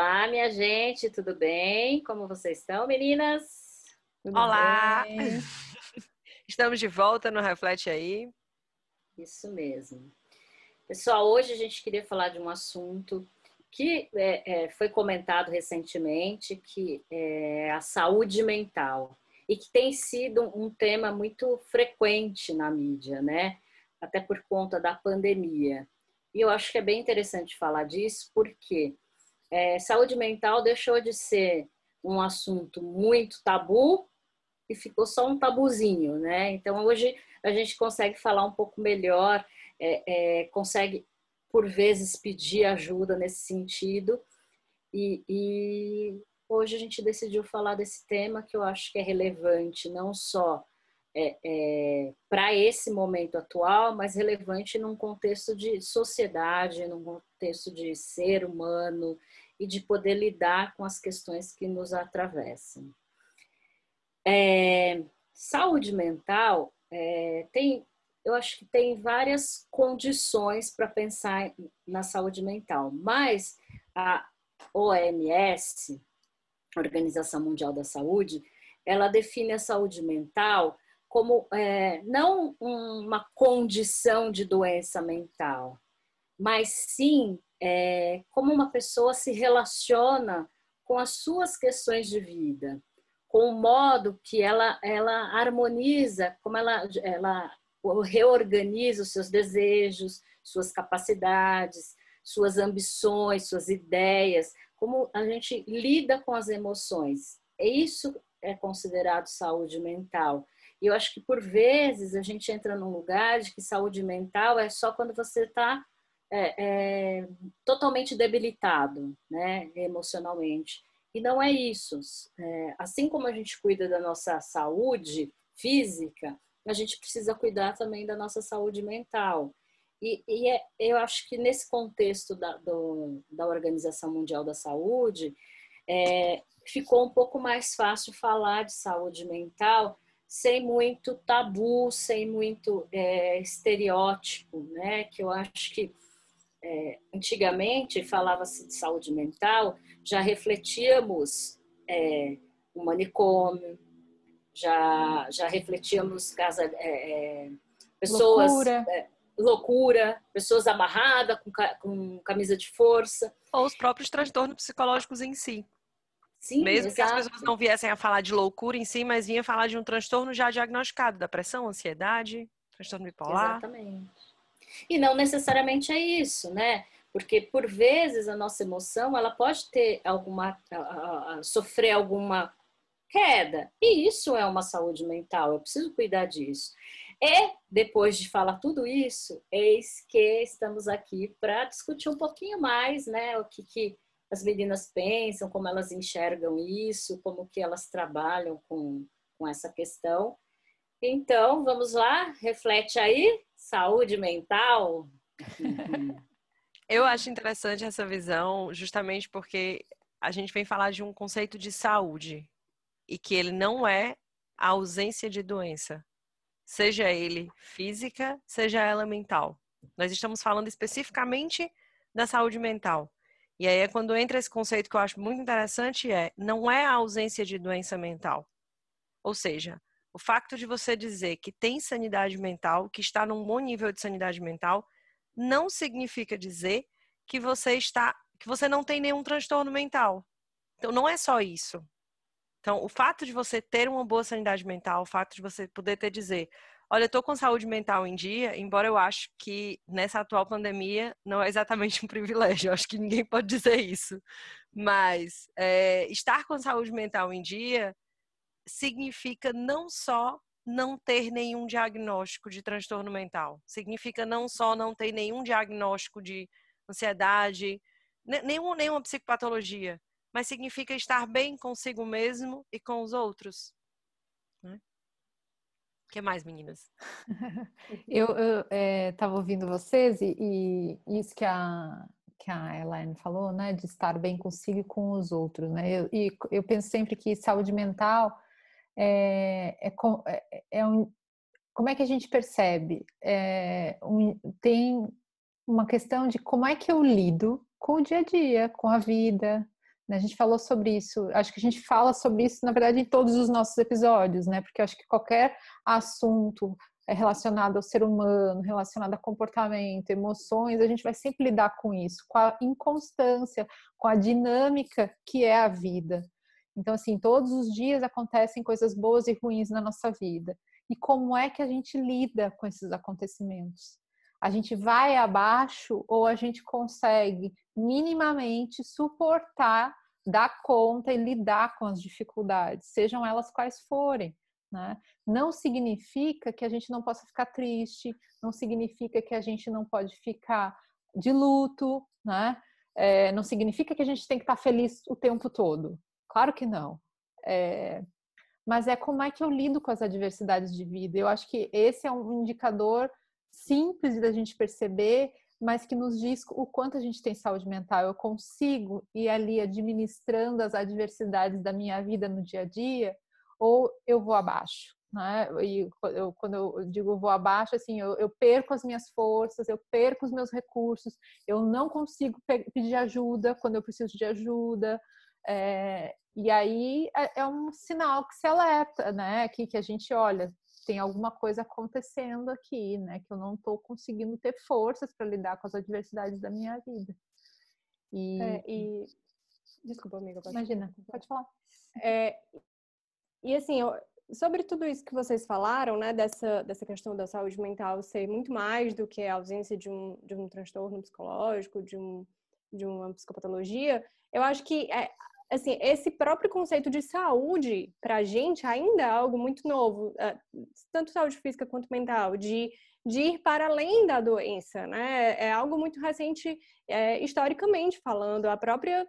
Olá, minha gente, tudo bem? Como vocês estão, meninas? Tudo Olá! Bem? Estamos de volta no Reflete Aí. Isso mesmo. Pessoal, hoje a gente queria falar de um assunto que é, é, foi comentado recentemente, que é a saúde mental, e que tem sido um tema muito frequente na mídia, né? Até por conta da pandemia. E eu acho que é bem interessante falar disso, porque é, saúde mental deixou de ser um assunto muito tabu e ficou só um tabuzinho, né? Então hoje a gente consegue falar um pouco melhor, é, é, consegue por vezes pedir ajuda nesse sentido e, e, hoje a gente decidiu falar desse tema que eu acho que é relevante não só é, é, para esse momento atual, mas relevante num contexto de sociedade, num contexto de ser humano e de poder lidar com as questões que nos atravessam. É, saúde mental é, tem, eu acho que tem várias condições para pensar na saúde mental, mas a OMS, Organização Mundial da Saúde, ela define a saúde mental como é, não uma condição de doença mental, mas sim é, como uma pessoa se relaciona com as suas questões de vida, com o modo que ela, ela harmoniza, como ela, ela reorganiza os seus desejos, suas capacidades, suas ambições, suas ideias, como a gente lida com as emoções. Isso é considerado saúde mental. E eu acho que por vezes a gente entra num lugar de que saúde mental é só quando você está é, é, totalmente debilitado, né, emocionalmente. E não é isso. É, assim como a gente cuida da nossa saúde física, a gente precisa cuidar também da nossa saúde mental. E, e é, eu acho que nesse contexto da, do, da Organização Mundial da Saúde, é, ficou um pouco mais fácil falar de saúde mental sem muito tabu, sem muito é, estereótipo, né? Que eu acho que é, antigamente falava-se de saúde mental, já refletíamos é, um manicômio, já, já refletíamos casa, é, é pessoas. Loucura. É, loucura, pessoas amarradas com, com camisa de força. Ou os próprios transtornos psicológicos em si. Sim, Mesmo exato. que as pessoas não viessem a falar de loucura em si, mas vinham falar de um transtorno já diagnosticado, depressão, ansiedade, transtorno bipolar. Exatamente. E não necessariamente é isso, né? Porque por vezes a nossa emoção ela pode ter alguma sofrer alguma queda e isso é uma saúde mental. Eu preciso cuidar disso. E depois de falar tudo isso, eis que estamos aqui para discutir um pouquinho mais, né? O que, que as meninas pensam, como elas enxergam isso, como que elas trabalham com, com essa questão. Então, vamos lá, reflete aí, saúde mental. Eu acho interessante essa visão, justamente porque a gente vem falar de um conceito de saúde e que ele não é a ausência de doença, seja ele física, seja ela mental. Nós estamos falando especificamente da saúde mental. E aí é quando entra esse conceito que eu acho muito interessante é não é a ausência de doença mental. Ou seja, o facto de você dizer que tem sanidade mental, que está num bom nível de sanidade mental, não significa dizer que você está, que você não tem nenhum transtorno mental. Então não é só isso. Então, o fato de você ter uma boa sanidade mental, o fato de você poder ter dizer, olha, eu estou com saúde mental em dia, embora eu acho que nessa atual pandemia não é exatamente um privilégio, eu acho que ninguém pode dizer isso. Mas é, estar com saúde mental em dia significa não só não ter nenhum diagnóstico de transtorno mental, significa não só não ter nenhum diagnóstico de ansiedade, nenhum, nenhuma psicopatologia, mas significa estar bem consigo mesmo e com os outros. Né? O que mais, meninas? eu estava é, ouvindo vocês e, e, isso que a, que a Elaine falou, né, de estar bem consigo e com os outros, né? Eu, e eu penso sempre que saúde mental é, é, é, é um, como é que a gente percebe? É, um, tem uma questão de como é que eu lido com o dia a dia, com a vida, Né? A gente falou sobre isso, acho que a gente fala sobre isso, na verdade, em todos os nossos episódios, né? Porque acho que qualquer assunto relacionado ao ser humano, relacionado a comportamento, emoções, a gente vai sempre lidar com isso, com a inconstância, com a dinâmica que é a vida. Então, assim, todos os dias acontecem coisas boas e ruins na nossa vida. E como é que a gente lida com esses acontecimentos? A gente vai abaixo ou a gente consegue minimamente suportar, dar conta e lidar com as dificuldades, sejam elas quais forem. Né? Não significa que a gente não possa ficar triste, não significa que a gente não pode ficar de luto, né? É, não significa que a gente tem que estar feliz o tempo todo. Claro que não. É, mas é como é que eu lido com as adversidades de vida. Eu acho que esse é um indicador simples da gente perceber, mas que nos diz o quanto a gente tem saúde mental. Eu consigo ir ali administrando as adversidades da minha vida no dia a dia, ou eu vou abaixo. Né? E eu, quando eu digo vou abaixo, assim, eu, eu, perco as minhas forças, eu perco os meus recursos, eu não consigo pedir ajuda quando eu preciso de ajuda. É, e aí é, é, um sinal que se alerta, né? Que, que a gente olha, tem alguma coisa acontecendo aqui, né? Que eu não estou conseguindo ter forças para lidar com as adversidades da minha vida. E, é, e... desculpa, amiga. Pode Imagina, pode falar. É, e assim, eu, sobre tudo isso que vocês falaram, né, dessa, dessa questão da saúde mental ser muito mais do que a ausência de um, de um transtorno psicológico, de, um, de uma psicopatologia, eu acho que é, assim, esse próprio conceito de saúde, para a gente, ainda é algo muito novo, é, tanto saúde física quanto mental, de, de ir para além da doença, né? É algo muito recente, é, historicamente falando. A própria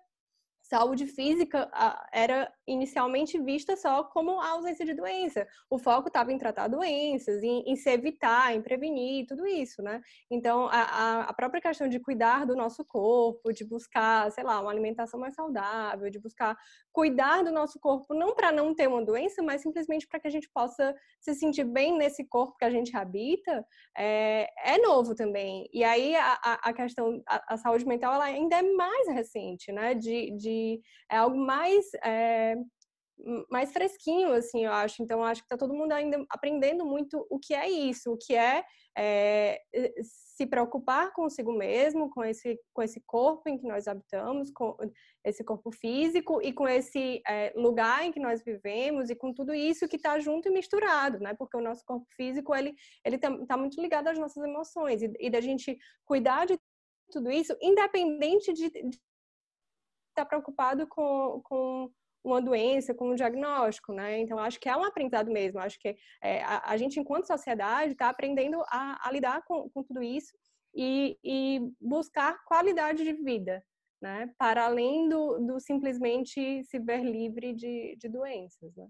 saúde física era inicialmente vista só como a ausência de doença. O foco estava em tratar doenças, em, em, se evitar, em prevenir, tudo isso, né? Então, a, a, própria questão de cuidar do nosso corpo, de buscar, sei lá, uma alimentação mais saudável, de buscar cuidar do nosso corpo, não para não ter uma doença, mas simplesmente para que a gente possa se sentir bem nesse corpo que a gente habita, é, é novo também. E aí, a, a questão, a, a, saúde mental, ela ainda é mais recente, né? de, de é algo mais é, mais fresquinho, assim, eu acho. Então, eu acho que está todo mundo ainda aprendendo muito o que é isso, o que é, é, se preocupar consigo mesmo, com esse, com esse corpo em que nós habitamos, com esse corpo físico e com esse é, lugar em que nós vivemos e com tudo isso que está junto e misturado, né? Porque o nosso corpo físico, ele está tá muito ligado às nossas emoções e, e da gente cuidar de tudo isso, independente de, de está preocupado com, com uma doença, com um diagnóstico, né? Então, acho que é um aprendizado mesmo. Acho que é, a, a, gente, enquanto sociedade, está aprendendo a, a lidar com, com, tudo isso e, e, buscar qualidade de vida, né? Para além do, do simplesmente se ver livre de, de doenças, né?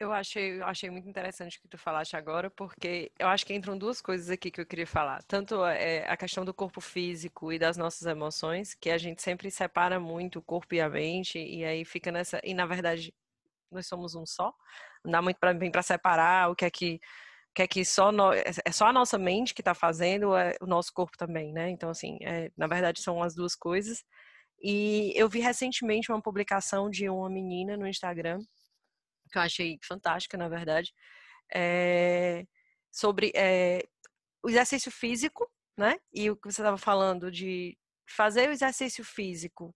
Eu achei, eu achei muito interessante o que tu falaste agora, porque eu acho que entram duas coisas aqui que eu queria falar. Tanto é, a questão do corpo físico e das nossas emoções, que a gente sempre separa muito o corpo e a mente, e aí fica nessa. E na verdade, nós somos um só. Não dá muito pra, bem para separar o que é que. Que é que só no, é, é só a nossa mente que está fazendo, é o nosso corpo também, né? Então, assim, é, na verdade são as duas coisas. E eu vi recentemente uma publicação de uma menina no Instagram que eu achei fantástica, na verdade, é sobre é, o exercício físico, né? E o que você estava falando de fazer o exercício físico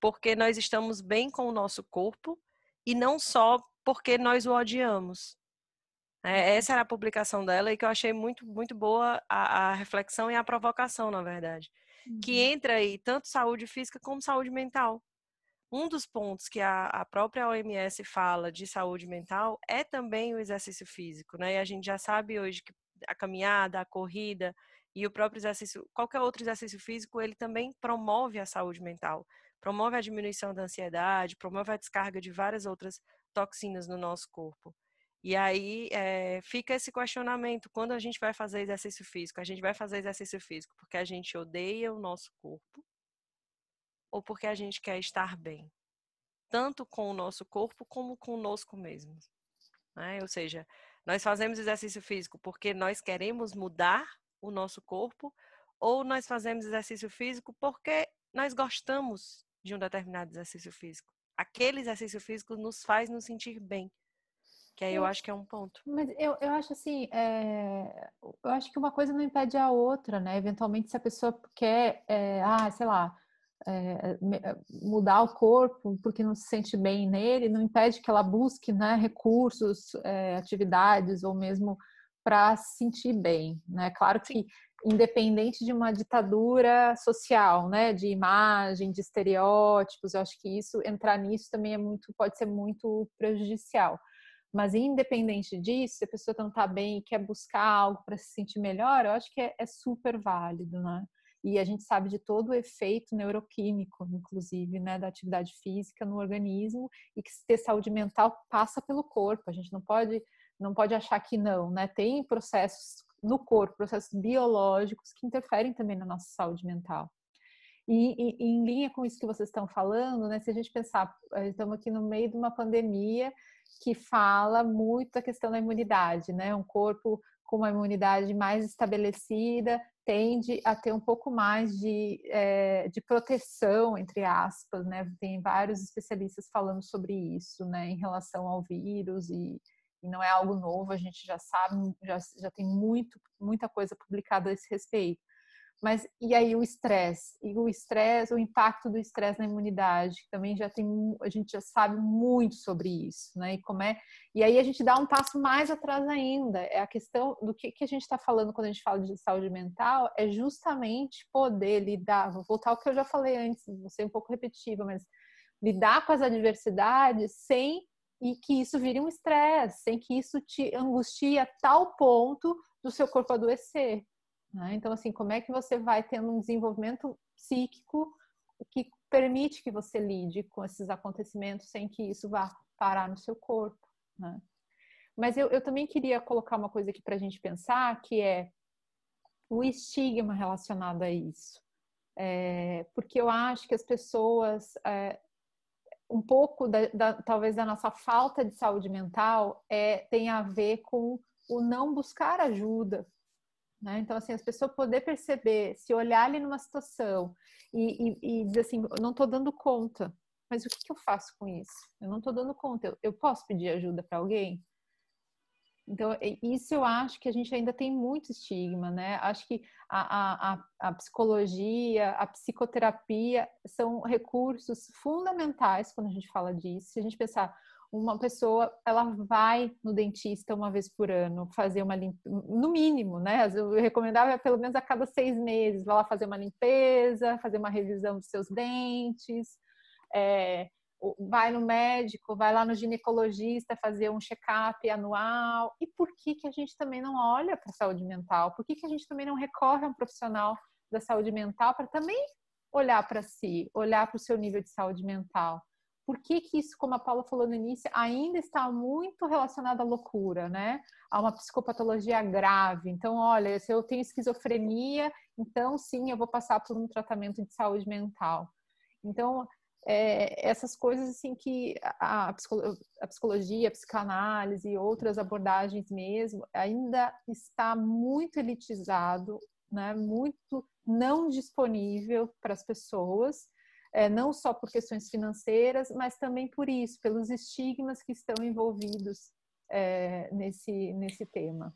porque nós estamos bem com o nosso corpo e não só porque nós o odiamos. É, essa era a publicação dela e que eu achei muito, muito boa a, a reflexão e a provocação, na verdade. Uhum. Que entra aí tanto saúde física como saúde mental um dos pontos que a, a, própria OMS fala de saúde mental é também o exercício físico, né? E a gente já sabe hoje que a caminhada, a corrida e o próprio exercício, qualquer outro exercício físico, ele também promove a saúde mental, promove a diminuição da ansiedade, promove a descarga de várias outras toxinas no nosso corpo. E aí é, fica esse questionamento: quando a gente vai fazer exercício físico, a gente vai fazer exercício físico porque a gente odeia o nosso corpo ou porque a gente quer estar bem, tanto com o nosso corpo como conosco mesmo. Né? Ou seja, nós fazemos exercício físico porque nós queremos mudar o nosso corpo, ou nós fazemos exercício físico porque nós gostamos de um determinado exercício físico. Aquele exercício físico nos faz nos sentir bem. Que aí eu acho que é um ponto. Mas eu, eu acho assim, é, eu acho que uma coisa não impede a outra, né? Eventualmente, se a pessoa quer, é, ah, sei lá, é, mudar o corpo porque não se sente bem nele, não impede que ela busque né, recursos, é, atividades ou mesmo para se sentir bem, né? Claro que independente de uma ditadura social, né, de imagem, de estereótipos, eu acho que isso entrar nisso também é muito pode ser muito prejudicial. Mas independente disso, se a pessoa não está bem e quer buscar algo para se sentir melhor, eu acho que é, é, super válido, né? E a gente sabe de todo o efeito neuroquímico, inclusive, né, da atividade física no organismo e que ter saúde mental passa pelo corpo. A gente não pode não pode achar que não, né? Tem processos no corpo, processos biológicos que interferem também na nossa saúde mental. E, e, em linha com isso que vocês estão falando, né? Se a gente pensar, eh, estamos aqui no meio de uma pandemia que fala muito da questão da imunidade, né? Um corpo com uma imunidade mais estabelecida tende a ter um pouco mais de, é, de proteção, entre aspas, né? Tem vários especialistas falando sobre isso, né? Em relação ao vírus e, e não é algo novo, a gente já sabe, já, já tem muito, muita coisa publicada a esse respeito. Mas e aí o estresse? E o estresse, o impacto do estresse na imunidade, também já tem, a gente já sabe muito sobre isso, né? E como é, e aí a gente dá um passo mais atrás ainda. É a questão do que, que a gente está falando quando a gente fala de saúde mental, é justamente poder lidar, vou voltar ao que eu já falei antes, vou ser um pouco repetitiva, mas lidar com as adversidades sem e que isso vire um estresse, sem que isso te angustie a tal ponto do seu corpo adoecer. Né? Então, assim, como é que você vai tendo um desenvolvimento psíquico que permite que você lide com esses acontecimentos sem que isso vá parar no seu corpo? Né? Mas eu, eu também queria colocar uma coisa aqui para a gente pensar, que é o estigma relacionado a isso. É, porque eu acho que as pessoas é, um pouco da, da, talvez da nossa falta de saúde mental é, tem a ver com o não buscar ajuda. Né? Então, assim, as pessoas poder perceber, se olhar ali numa situação e, e, e dizer assim, não estou dando conta, mas o que, que, eu faço com isso? Eu não estou dando conta, eu, eu posso pedir ajuda para alguém? Então, isso eu acho que a gente ainda tem muito estigma, né? Acho que a, a, a, psicologia, a psicoterapia são recursos fundamentais quando a gente fala disso. Se a gente pensar, uma pessoa, ela vai no dentista uma vez por ano fazer uma limpeza, no mínimo, né? Eu recomendava pelo menos a cada seis meses, vai lá fazer uma limpeza, fazer uma revisão dos seus dentes, é, vai no médico, vai lá no ginecologista fazer um check-up anual. E por que, que a gente também não olha para a saúde mental? Por que, que a gente também não recorre a um profissional da saúde mental para também olhar para si, olhar para o seu nível de saúde mental? Por que, que isso, como a Paula falou no início, ainda está muito relacionado à loucura, né? A uma psicopatologia grave. Então, olha, se eu tenho esquizofrenia, então sim, eu vou passar por um tratamento de saúde mental. Então, é, essas coisas assim que a, a, psicologia, a psicanálise e outras abordagens mesmo ainda está muito elitizado, né, muito não disponível para as pessoas, é, não só por questões financeiras, mas também por isso, pelos estigmas que estão envolvidos é, nesse, nesse tema.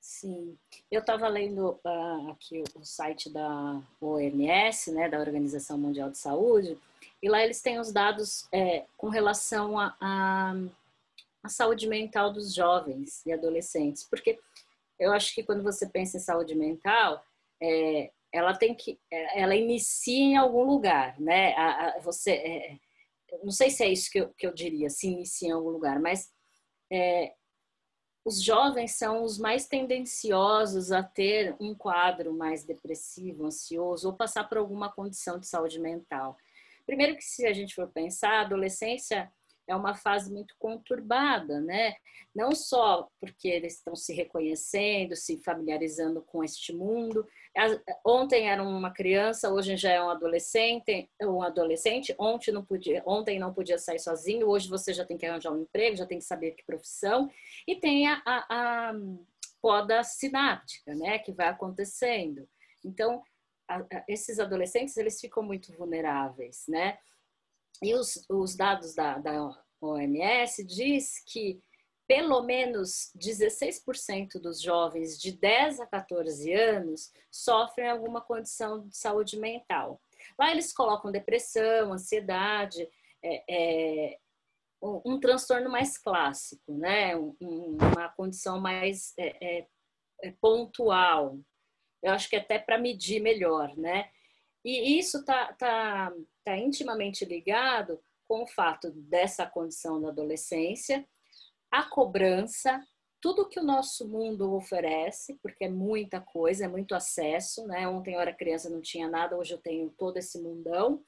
Sim, eu estava lendo uh, aqui o site da OMS, né, da Organização Mundial de Saúde, e lá eles têm os dados é, com relação à a, a, a, saúde mental dos jovens e adolescentes, porque eu acho que quando você pensa em saúde mental, é, ela tem que, é, ela inicia em algum lugar, né? A, você, é, não sei se é isso que eu, que eu diria, se inicia em algum lugar, mas é, os jovens são os mais tendenciosos a ter um quadro mais depressivo, ansioso ou passar por alguma condição de saúde mental. Primeiro que se a gente for pensar, a adolescência é uma fase muito conturbada, né? Não só porque eles estão se reconhecendo, se familiarizando com este mundo. Ontem era uma criança, hoje já é um adolescente, um adolescente. Ontem não podia, ontem não podia sair sozinho, hoje você já tem que arranjar um emprego, já tem que saber que profissão. E tem a, a, a poda sináptica, né? Que vai acontecendo. Então, a, esses adolescentes eles ficam muito vulneráveis, né? E os, os dados da, da OMS diz que pelo menos 16% dos jovens de 10 a 14 anos sofrem alguma condição de saúde mental. Lá eles colocam depressão, ansiedade, é, é, um, um, transtorno mais clássico, né? Um, uma condição mais é, é, é pontual. Eu acho que até para medir melhor, né? E isso está tá, tá intimamente ligado com o fato dessa condição da adolescência, a cobrança, tudo que o nosso mundo oferece, porque é muita coisa, é muito acesso, né? Ontem eu era criança, não tinha nada, hoje eu tenho todo esse mundão.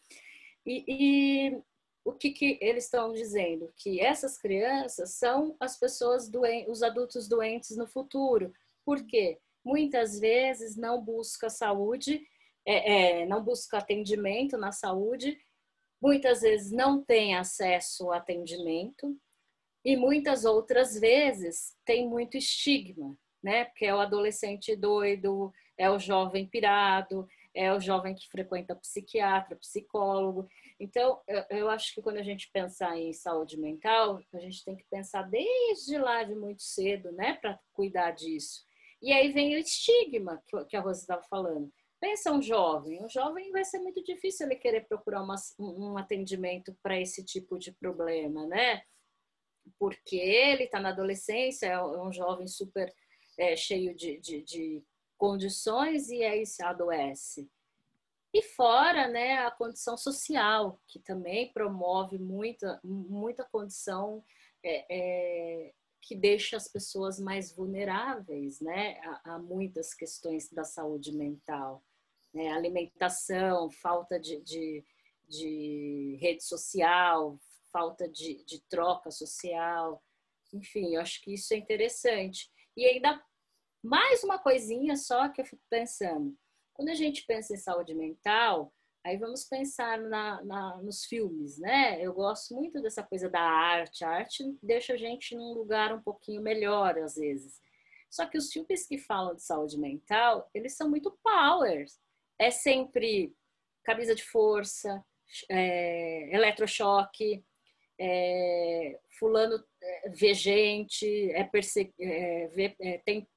E, e o que, que eles estão dizendo? Que essas crianças são as pessoas doentes, os adultos doentes no futuro. Por quê? Muitas vezes não busca saúde, é, é, não busca atendimento na saúde, muitas vezes não tem acesso ao atendimento, e muitas outras vezes tem muito estigma, né? Porque é o adolescente doido, é o jovem pirado, é o jovem que frequenta psiquiatra, psicólogo. Então, eu acho que quando a gente pensar em saúde mental, a gente tem que pensar desde lá de muito cedo, né, para cuidar disso. E aí vem o estigma que a Rosa estava falando. Pensa um jovem, um jovem vai ser muito difícil ele querer procurar uma, um atendimento para esse tipo de problema, né? porque ele está na adolescência, é um jovem super é, cheio de, de, de, condições e aí se adoece. E fora né, a condição social, que também promove muita, muita condição é, é, que deixa as pessoas mais vulneráveis né, a, a muitas questões da saúde mental. Né? Alimentação, falta de, de, de rede social, falta de, de troca social. Enfim, eu acho que isso é interessante. E ainda mais uma coisinha só que eu fico pensando. Quando a gente pensa em saúde mental, aí vamos pensar na, na, nos filmes, né? Eu gosto muito dessa coisa da arte. A arte deixa a gente num lugar um pouquinho melhor, às vezes. Só que os filmes que falam de saúde mental, eles são muito power. É sempre camisa de força, é, eletrochoque, é, fulano é, vê gente, é perse é, vê, é, tem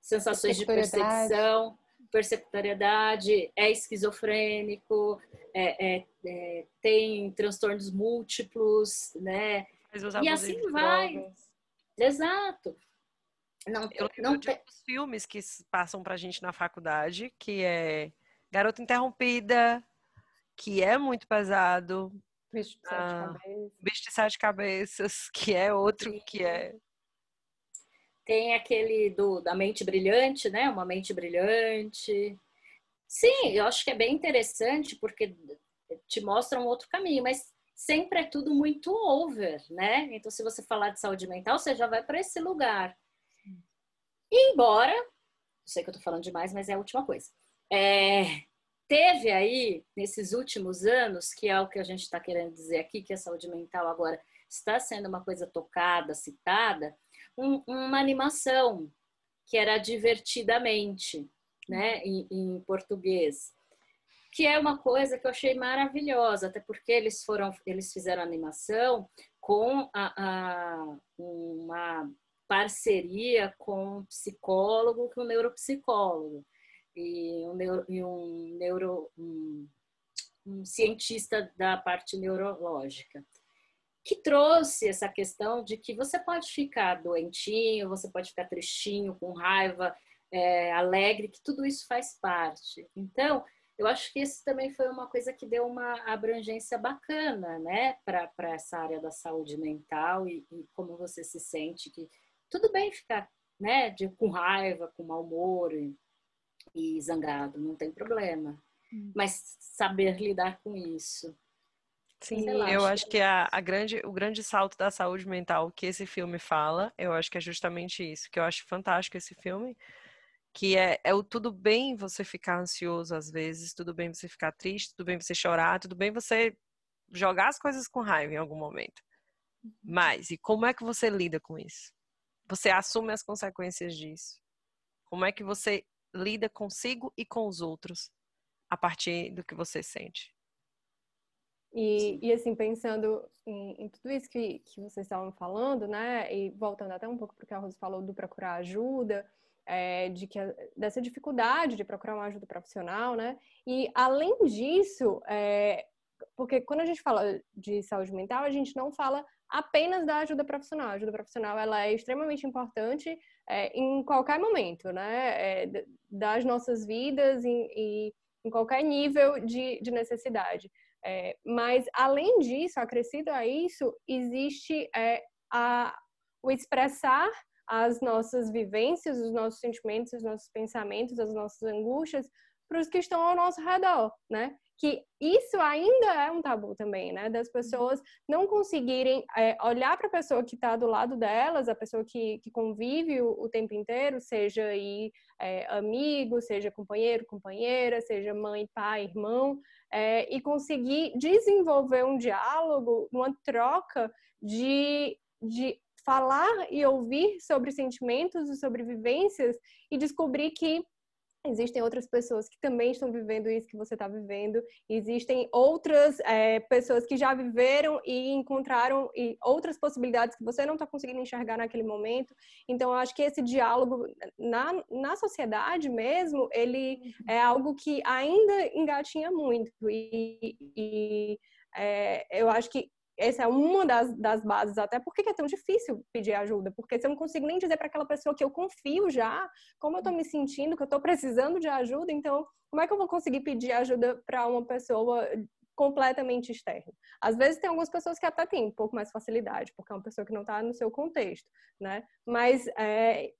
sensações de perseguição, persecutoriedade, é esquizofrênico, é, é, tem transtornos múltiplos, né? E assim vai. Drogas. Exato. Não, Eu não de tem... filmes que passam pra gente na faculdade, que é Garota Interrompida, que é muito pesado, Bicho de sete ah, cabeças. Bicho de sete cabeças, que é outro Sim. que é. Tem aquele do, da mente brilhante, né? Uma mente brilhante. Sim, eu acho que é bem interessante porque te mostra um outro caminho, mas sempre é tudo muito over, né? Então, se você falar de saúde mental, você já vai para esse lugar. E embora, sei que eu tô falando demais, mas é a última coisa. É, teve aí, nesses últimos anos, que é o que a gente está querendo dizer aqui, que a saúde mental agora está sendo uma coisa tocada, citada, um, uma animação que era divertidamente, né, em, em, português, que é uma coisa que eu achei maravilhosa, até porque eles foram, eles fizeram animação com a, a uma parceria com um psicólogo, com um neuropsicólogo e um neuro, e um, neuro um, um cientista da parte neurológica que trouxe essa questão de que você pode ficar doentinho, você pode ficar tristinho, com raiva, é, alegre, que tudo isso faz parte. Então, eu acho que isso também foi uma coisa que deu uma abrangência bacana, né, para essa área da saúde mental e, e, como você se sente que tudo bem ficar, né, de, com raiva, com mau humor, e zangado, não tem problema. Hum. Mas saber lidar com isso. Sim, lá, eu acho que a, a, grande, o grande salto da saúde mental que esse filme fala, eu acho que é justamente isso, que eu acho fantástico esse filme, que é, é o tudo bem você ficar ansioso às vezes, tudo bem você ficar triste, tudo bem você chorar, tudo bem você jogar as coisas com raiva em algum momento. Uhum. Mas, e como é que você lida com isso? Você assume as consequências disso? Como é que você lida consigo e com os outros. a partir do que você sente. E, e assim, pensando em, em, tudo isso que, que vocês estavam falando, né, e voltando até um pouco para o que a Rosa falou do procurar ajuda, é, de que dessa dificuldade de procurar uma ajuda profissional, né, e além disso, é, porque quando a gente fala de saúde mental, a gente não fala apenas da ajuda profissional. A ajuda profissional ela é extremamente importante é, em qualquer momento, né, é, das nossas vidas e, em qualquer nível de, de necessidade. É, mas, além disso, acrescido a isso, existe é, a, o expressar as nossas vivências, os nossos sentimentos, os nossos pensamentos, as nossas angústias para os que estão ao nosso redor, né? Que isso ainda é um tabu também, né? Das pessoas não conseguirem é, olhar para a pessoa que está do lado delas, a pessoa que, que convive o, o tempo inteiro, seja aí é, amigo, seja companheiro, companheira, seja mãe, pai, irmão, é, e conseguir desenvolver um diálogo, uma troca de, de falar e ouvir sobre sentimentos e sobre vivências e descobrir que Existem outras pessoas que também estão vivendo isso que você está vivendo. Existem outras é, pessoas que já viveram e encontraram e outras possibilidades que você não está conseguindo enxergar naquele momento. Então, eu acho que esse diálogo na, na sociedade mesmo, ele uhum. é algo que ainda engatinha muito. E, e é, eu acho que essa é uma das, das bases, até porque é tão difícil pedir ajuda, porque se eu não consigo nem dizer para aquela pessoa que eu confio já, como eu estou me sentindo, que eu estou precisando de ajuda, então como é que eu vou conseguir pedir ajuda para uma pessoa completamente externa? Às vezes tem algumas pessoas que até têm um pouco mais facilidade, porque é uma pessoa que não está no seu contexto, né? Mas é,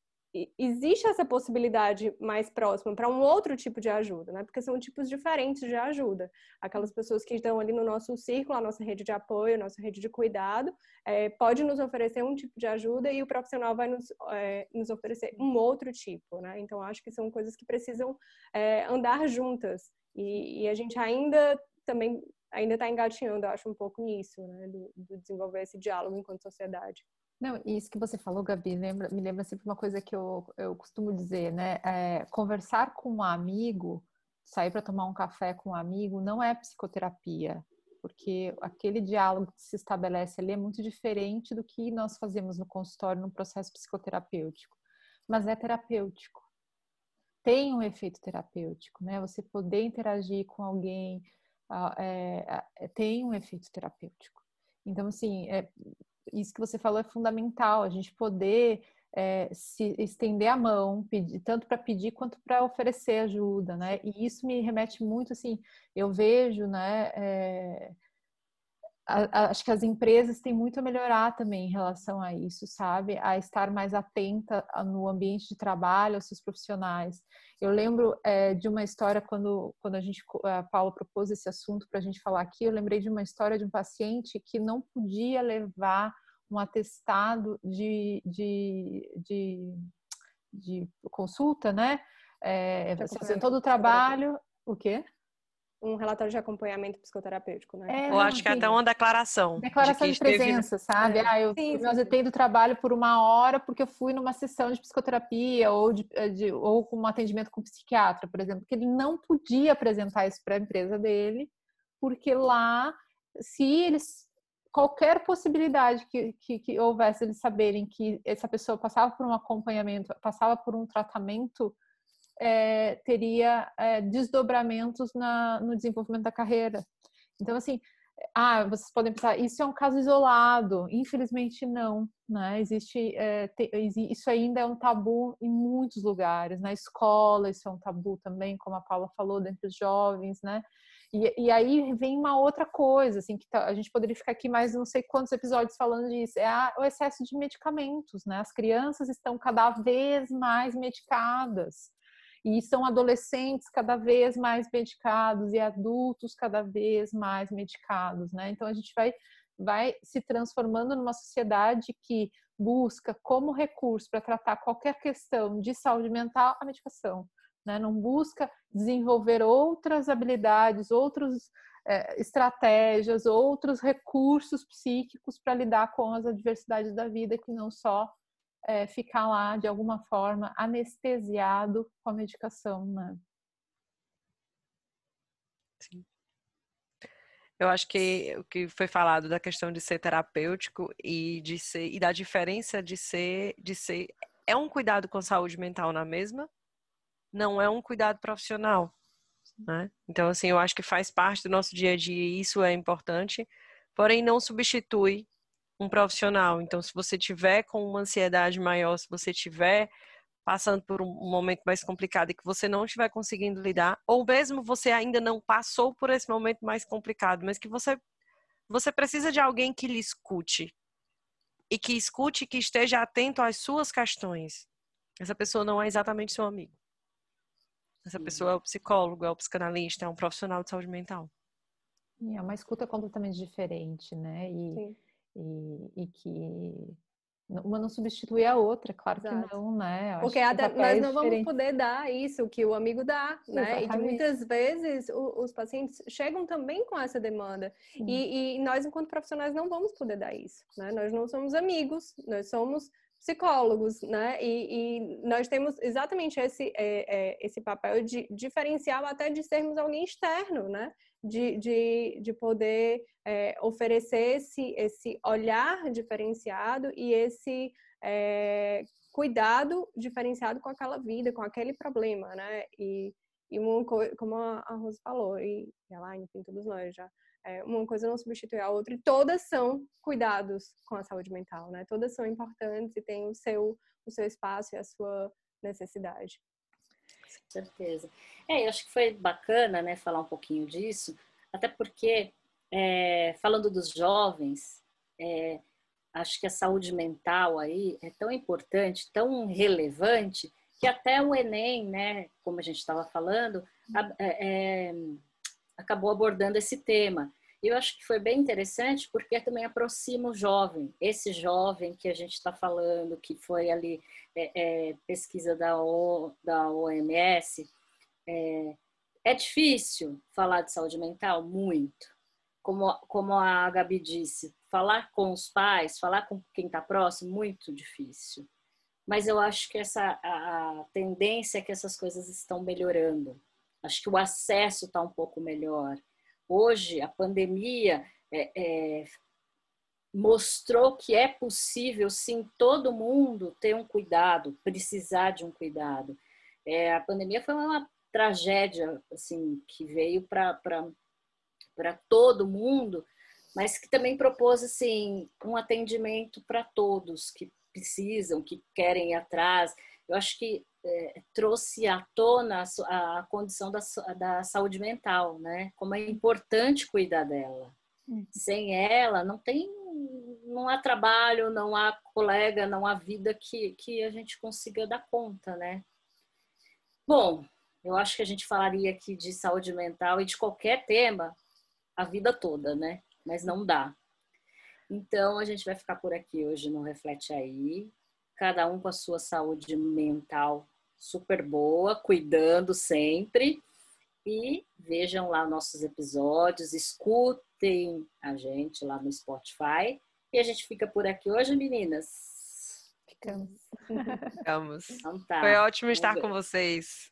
existe essa possibilidade mais próxima para um outro tipo de ajuda, né? Porque são tipos diferentes de ajuda. Aquelas pessoas que estão ali no nosso círculo, a nossa rede de apoio, a nossa rede de cuidado, é, pode nos oferecer um tipo de ajuda e o profissional vai nos, é, nos oferecer um outro tipo, né? Então, acho que são coisas que precisam é, andar juntas. E, e, a gente ainda também ainda está engatinhando, acho, um pouco nisso, né? Do, do desenvolver esse diálogo enquanto sociedade. Não, isso que você falou, Gabi, lembra, me lembra sempre uma coisa que eu, eu costumo dizer, né? É, conversar com um amigo, sair para tomar um café com um amigo, não é psicoterapia, porque aquele diálogo que se estabelece ali é muito diferente do que nós fazemos no consultório, no processo psicoterapêutico, mas é terapêutico. Tem um efeito terapêutico, né? Você poder interagir com alguém é, é, tem um efeito terapêutico. Então, assim, é, isso que você falou é fundamental, a gente poder é, se estender a mão, pedir, tanto para pedir quanto para oferecer ajuda, né? E isso me remete muito, assim, eu vejo, né? É, acho que as empresas têm muito a melhorar também em relação a isso, sabe? A estar mais atenta no ambiente de trabalho, aos seus profissionais. Eu lembro é, de uma história quando, quando a gente, a Paula propôs esse assunto para a gente falar aqui. Eu lembrei de uma história de um paciente que não podia levar um atestado de, de, de, de consulta, né? É, fazendo todo o trabalho. O quê? Um relatório de acompanhamento psicoterapêutico, né? É, Ou acho que até uma declaração. Declaração de, de presença, esteve... sabe? É. Ah, eu sim, me ausentei do trabalho por uma hora porque eu fui numa sessão de psicoterapia ou, de, eh, de, ou com um atendimento com um psiquiatra, por exemplo, que ele não podia apresentar isso para a empresa dele, porque lá, se eles qualquer possibilidade que, que, que houvesse eles saberem que essa pessoa passava por um acompanhamento, passava por um tratamento é, teria é, desdobramentos na, no desenvolvimento da carreira. Então, assim, ah, vocês podem pensar, isso é um caso isolado. Infelizmente, não. Né? Existe, é, te, isso ainda é um tabu em muitos lugares. Na escola, isso é um tabu também, como a Paula falou, dentre os jovens, né? E, e aí vem uma outra coisa, assim, que tá, a gente poderia ficar aqui mais não sei quantos episódios falando disso, é a, o excesso de medicamentos, né? As crianças estão cada vez mais medicadas e são adolescentes cada vez mais medicados e adultos cada vez mais medicados, né? Então a gente vai vai se transformando numa sociedade que busca como recurso para tratar qualquer questão de saúde mental a medicação, né? Não busca desenvolver outras habilidades, outras é, estratégias, outros recursos psíquicos para lidar com as adversidades da vida que não só é, ficar lá de alguma forma anestesiado com a medicação, né? Eu acho que o que foi falado da questão de ser terapêutico e de ser e da diferença de ser de ser é um cuidado com saúde mental na mesma, não é um cuidado profissional, né? Então assim, eu acho que faz parte do nosso dia a dia e isso é importante, porém não substitui um profissional. Então se você tiver com uma ansiedade maior, se você tiver passando por um momento mais complicado e que você não estiver conseguindo lidar, ou mesmo você ainda não passou por esse momento mais complicado, mas que você você precisa de alguém que lhe escute e que escute, que esteja atento às suas questões. Essa pessoa não é exatamente seu amigo. Essa pessoa é o psicólogo, é o psicanalista, é um profissional de saúde mental. É uma escuta completamente diferente, né? E, e, e que uma não substitui a outra, claro Exato. que não, né? Eu Porque até, nós não vamos poder dar isso que o amigo dá, né? Exatamente. E muitas vezes o, os pacientes chegam também com essa demanda. E, e, nós, enquanto profissionais, não vamos poder dar isso, né? Nós não somos amigos, nós somos psicólogos, né? E, e nós temos exatamente esse, é, é, esse papel de diferencial até de sermos alguém externo, né? De, de, de poder é, oferecer esse, esse olhar diferenciado e esse é, cuidado diferenciado com aquela vida, com aquele problema, né? E, e uma, como a Rose falou, e ela, enfim, todos nós já, é, uma coisa não substitui a outra e todas são cuidados com a saúde mental, né? Todas são importantes e têm o seu, o seu espaço e a sua necessidade. Com certeza. É, eu acho que foi bacana, né, falar um pouquinho disso, até porque, é, falando dos jovens, é, acho que a saúde mental aí é tão importante, tão relevante, que até o Enem, né, como a gente estava falando, é, é, acabou abordando esse tema. E eu acho que foi bem interessante porque também aproxima o jovem, esse jovem que a gente está falando, que foi ali é, é, pesquisa da, o, da OMS. É, é difícil falar de saúde mental? Muito. Como, como a Gabi disse, falar com os pais, falar com quem está próximo, muito difícil. Mas eu acho que essa a, a tendência é que essas coisas estão melhorando. Acho que o acesso está um pouco melhor Hoje, a pandemia é, é, mostrou que é possível, sim, todo mundo ter um cuidado, precisar de um cuidado. É, a pandemia foi uma tragédia, assim, que veio para todo mundo, mas que também propôs, assim, um atendimento para todos que precisam, que querem ir atrás. Eu acho que é, trouxe à tona a, a condição da, da saúde mental, né? Como é importante cuidar dela. Uhum. Sem ela, não tem, não há trabalho, não há colega, não há vida que, que a gente consiga dar conta, né? Bom, eu acho que a gente falaria aqui de saúde mental e de qualquer tema a vida toda, né? Mas não dá. Então a gente vai ficar por aqui hoje no Reflete Aí, cada um com a sua saúde mental super boa, cuidando sempre. E vejam lá nossos episódios, escutem a gente lá no Spotify. E a gente fica por aqui hoje, meninas. Ficamos. Ficamos. Então tá. Foi ótimo estar com vocês.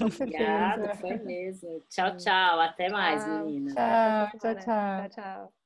Obrigada, foi mesmo. Tchau, tchau. Até mais, meninas. Tchau, tchau, tchau. tchau.